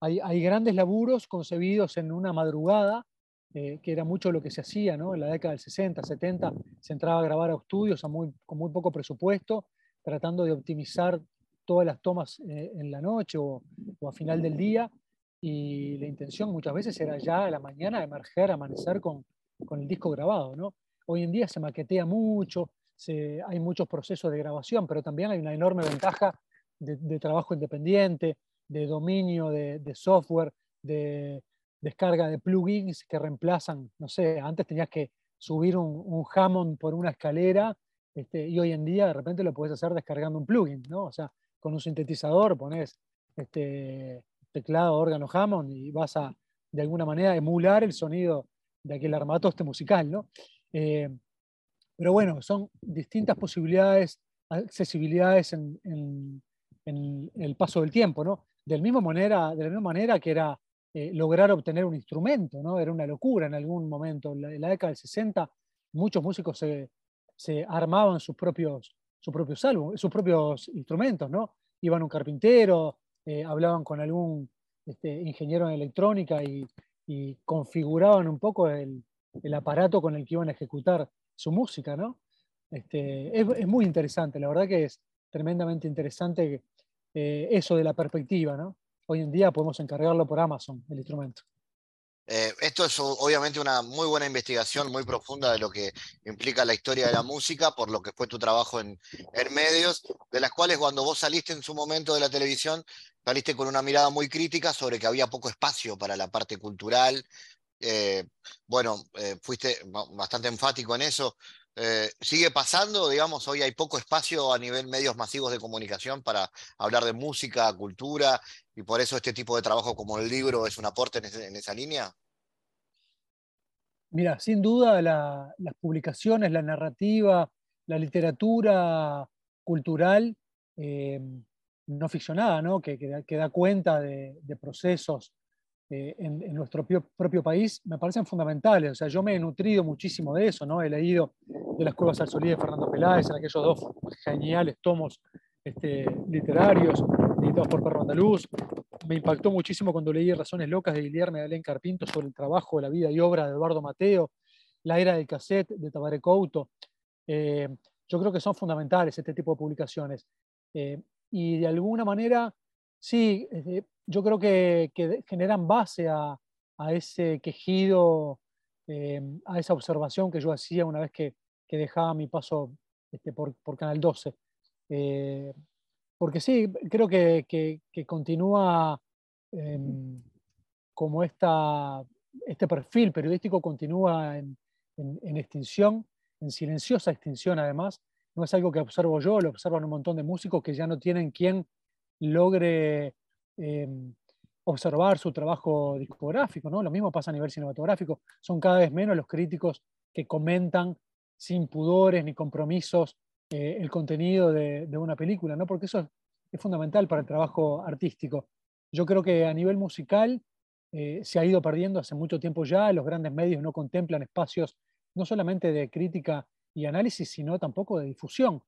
hay, hay, grandes laburos concebidos en una madrugada eh, que era mucho lo que se hacía, ¿no? En la década del 60, 70, se entraba a grabar a estudios con muy poco presupuesto, tratando de optimizar todas las tomas eh, en la noche o, a final del día, y la intención muchas veces era ya a la mañana emerger, amanecer con, con el disco grabado, ¿no? Hoy en día se maquetea mucho, se, hay muchos procesos de grabación, pero también hay una enorme ventaja de, trabajo independiente, de dominio de software, de, descarga de plugins que reemplazan, no sé, antes tenías que subir un, Hammond por una escalera este, y hoy en día de repente lo puedes hacer descargando un plugin, ¿no? O sea, con un sintetizador pones este, teclado, órgano Hammond y vas a de alguna manera emular el sonido de aquel armatoste musical, ¿no? Eh, pero bueno, son distintas posibilidades, accesibilidades en, en, en, el paso del tiempo, ¿no? Del mismo manera, de la misma manera que era eh, lograr obtener un instrumento, ¿no? Era una locura en algún momento. En la, década del 60 muchos músicos se, se armaban sus propios, sus propios álbumes, sus propios instrumentos, ¿no? Iban a un carpintero, eh, hablaban con algún este, ingeniero en electrónica y, y configuraban un poco el, el, aparato con el que iban a ejecutar su música, ¿no? Este, es, muy interesante, la verdad que es tremendamente interesante eh, eso de la perspectiva, ¿no? Hoy en día podemos encargarlo por Amazon, el instrumento. Eh, esto es obviamente una muy buena investigación, muy profunda de lo que implica la historia de la música, por lo que fue tu trabajo en, medios, de las cuales cuando vos saliste en su momento de la televisión, saliste con una mirada muy crítica sobre que había poco espacio para la parte cultural. Eh, bueno, eh, fuiste bastante enfático en eso. Eh, ¿Sigue pasando? Digamos, hoy hay poco espacio a nivel medios masivos de comunicación para hablar de música, cultura, y por eso este tipo de trabajo como el libro es un aporte en, esa línea. Mira, sin duda las publicaciones, la narrativa, la literatura cultural eh, no ficcionada, ¿no? Que, que, da, cuenta de, procesos eh, en, nuestro propio, país me parecen fundamentales. O sea, yo me he nutrido muchísimo de eso, ¿no? He leído de las cuevas al solí de Fernando Peláez, en aquellos dos geniales tomos este, literarios editados por Perro Andaluz. Me impactó muchísimo cuando leí Razones Locas de Guillermo de Alén Carpinto sobre el trabajo, la vida y obra de Eduardo Mateo, La Era del Cassette de Tabaré Couto. Eh, yo creo que son fundamentales este tipo de publicaciones. Eh, y de alguna manera, sí, yo creo que, generan base a, ese quejido, eh, a esa observación que yo hacía una vez que, dejaba mi paso este, por, Canal 12. Eh, porque sí, creo que, continúa em, como esta, este perfil periodístico continúa en, extinción en silenciosa extinción además. No es algo que observo yo, lo observan un montón de músicos que ya no tienen quien logre em, observar su trabajo discográfico, ¿no? Lo mismo pasa a nivel cinematográfico. Son cada vez menos los críticos que comentan sin pudores ni compromisos eh, el contenido de, una película, ¿no? Porque eso es, fundamental para el trabajo artístico. Yo creo que a nivel musical eh, se ha ido perdiendo hace mucho tiempo ya, los grandes medios no contemplan espacios no solamente de crítica y análisis, sino tampoco de difusión.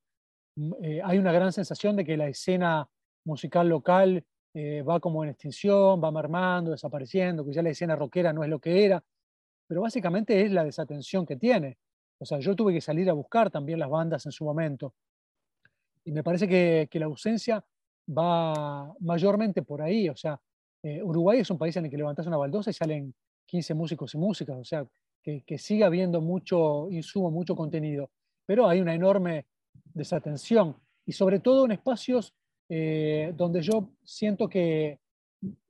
Mm, eh, hay una gran sensación de que la escena musical local va como en extinción, va mermando, desapareciendo, que ya la escena rockera no es lo que era, pero básicamente es la desatención que tiene. O sea, yo tuve que salir a buscar también las bandas en su momento. Y me parece que, la ausencia va mayormente por ahí. O sea, eh, Uruguay es un país en el que levantas una baldosa y salen 15 músicos y músicas. O sea, que, que sigue habiendo mucho insumo, mucho contenido. Pero hay una enorme desatención. Y sobre todo en espacios eh, donde yo siento que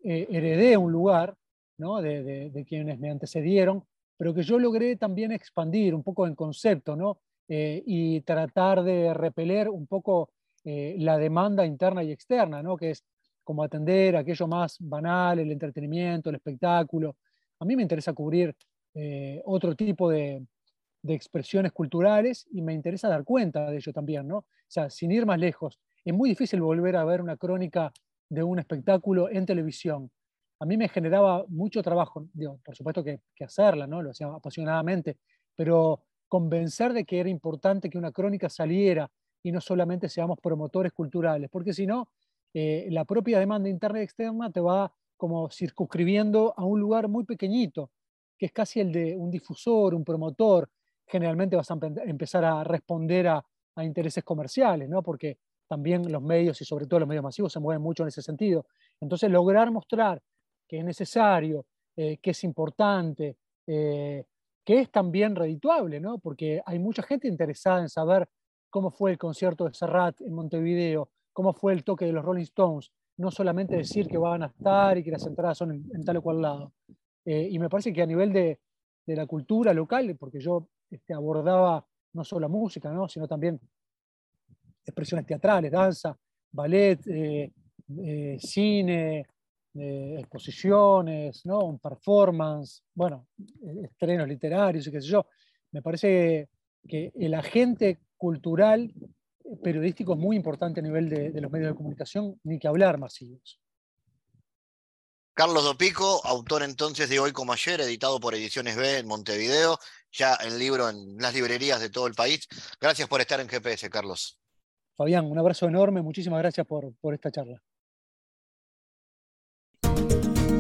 eh, heredé un lugar ¿no? de, quienes me antecedieron, pero que yo logré también expandir un poco en concepto ¿no? Eh, y tratar de repeler un poco la demanda interna y externa, ¿no? que es como atender aquello más banal, el entretenimiento, el espectáculo. A mí me interesa cubrir otro tipo de, de expresiones culturales y me interesa dar cuenta de ello también, ¿no? O sea, sin ir más lejos, es muy difícil volver a ver una crónica de un espectáculo en televisión. A mí me generaba mucho trabajo, digo, por supuesto que, hacerla, ¿no? lo hacía apasionadamente, pero convencer de que era importante que una crónica saliera y no solamente seamos promotores culturales, porque si no, eh, la propia demanda interna y externa te va como circunscribiendo a un lugar muy pequeñito, que es casi el de un difusor, un promotor. Generalmente vas a empezar a responder a, a intereses comerciales, ¿no? porque también los medios y sobre todo los medios masivos se mueven mucho en ese sentido. Entonces, lograr mostrar que es necesario, eh, que es importante, eh, que es también redituable, ¿no? porque hay mucha gente interesada en saber cómo fue el concierto de Serrat en Montevideo, cómo fue el toque de los Rolling Stones, no solamente decir que van a estar y que las entradas son en, tal o cual lado. Eh, y me parece que a nivel de, de la cultura local, porque yo este, abordaba no solo la música, ¿no? sino también expresiones teatrales, danza, ballet, eh, eh, cine, eh, exposiciones, ¿no? un performance, bueno, estrenos literarios y qué sé yo. Me parece que el agente cultural periodístico es muy importante a nivel de, los medios de comunicación, ni que hablar masivos. Carlos Dopico, autor entonces de Hoy como ayer, editado por Ediciones B en Montevideo, ya el libro en las librerías de todo el país. Gracias por estar en GPS, Carlos. Fabián, un abrazo enorme, muchísimas gracias por, por esta charla.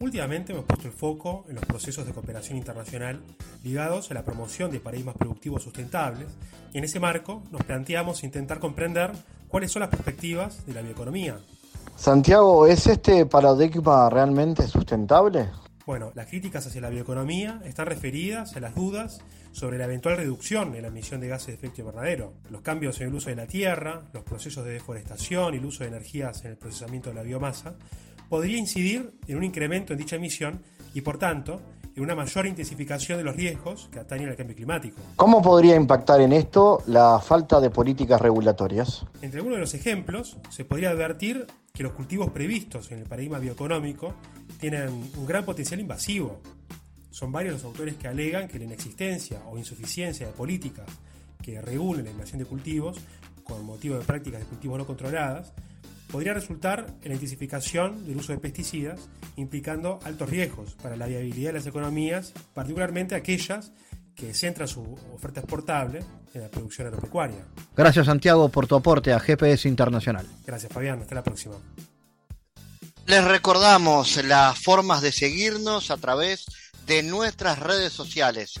Últimamente hemos puesto el foco en los procesos de cooperación internacional ligados a la promoción de paradigmas productivos sustentables y en ese marco nos planteamos intentar comprender cuáles son las perspectivas de la bioeconomía. Santiago, ¿es este paradigma realmente sustentable? Bueno, las críticas hacia la bioeconomía están referidas a las dudas sobre la eventual reducción en la emisión de gases de efecto invernadero, los cambios en el uso de la tierra, los procesos de deforestación y el uso de energías en el procesamiento de la biomasa, podría incidir en un incremento en dicha emisión y, por tanto, en una mayor intensificación de los riesgos que atañen al cambio climático. ¿Cómo podría impactar en esto la falta de políticas regulatorias? Entre algunos de los ejemplos, se podría advertir que los cultivos previstos en el paradigma bioeconómico tienen un gran potencial invasivo. Son varios los autores que alegan que la inexistencia o insuficiencia de políticas que regulen la invasión de cultivos con motivo de prácticas de cultivos no controladas podría resultar en la intensificación del uso de pesticidas, implicando altos riesgos para la viabilidad de las economías, particularmente aquellas que centra su oferta exportable en la producción agropecuaria. Gracias Santiago por tu aporte a GPS Internacional. Gracias Fabián, hasta la próxima. Les recordamos las formas de seguirnos a través de nuestras redes sociales.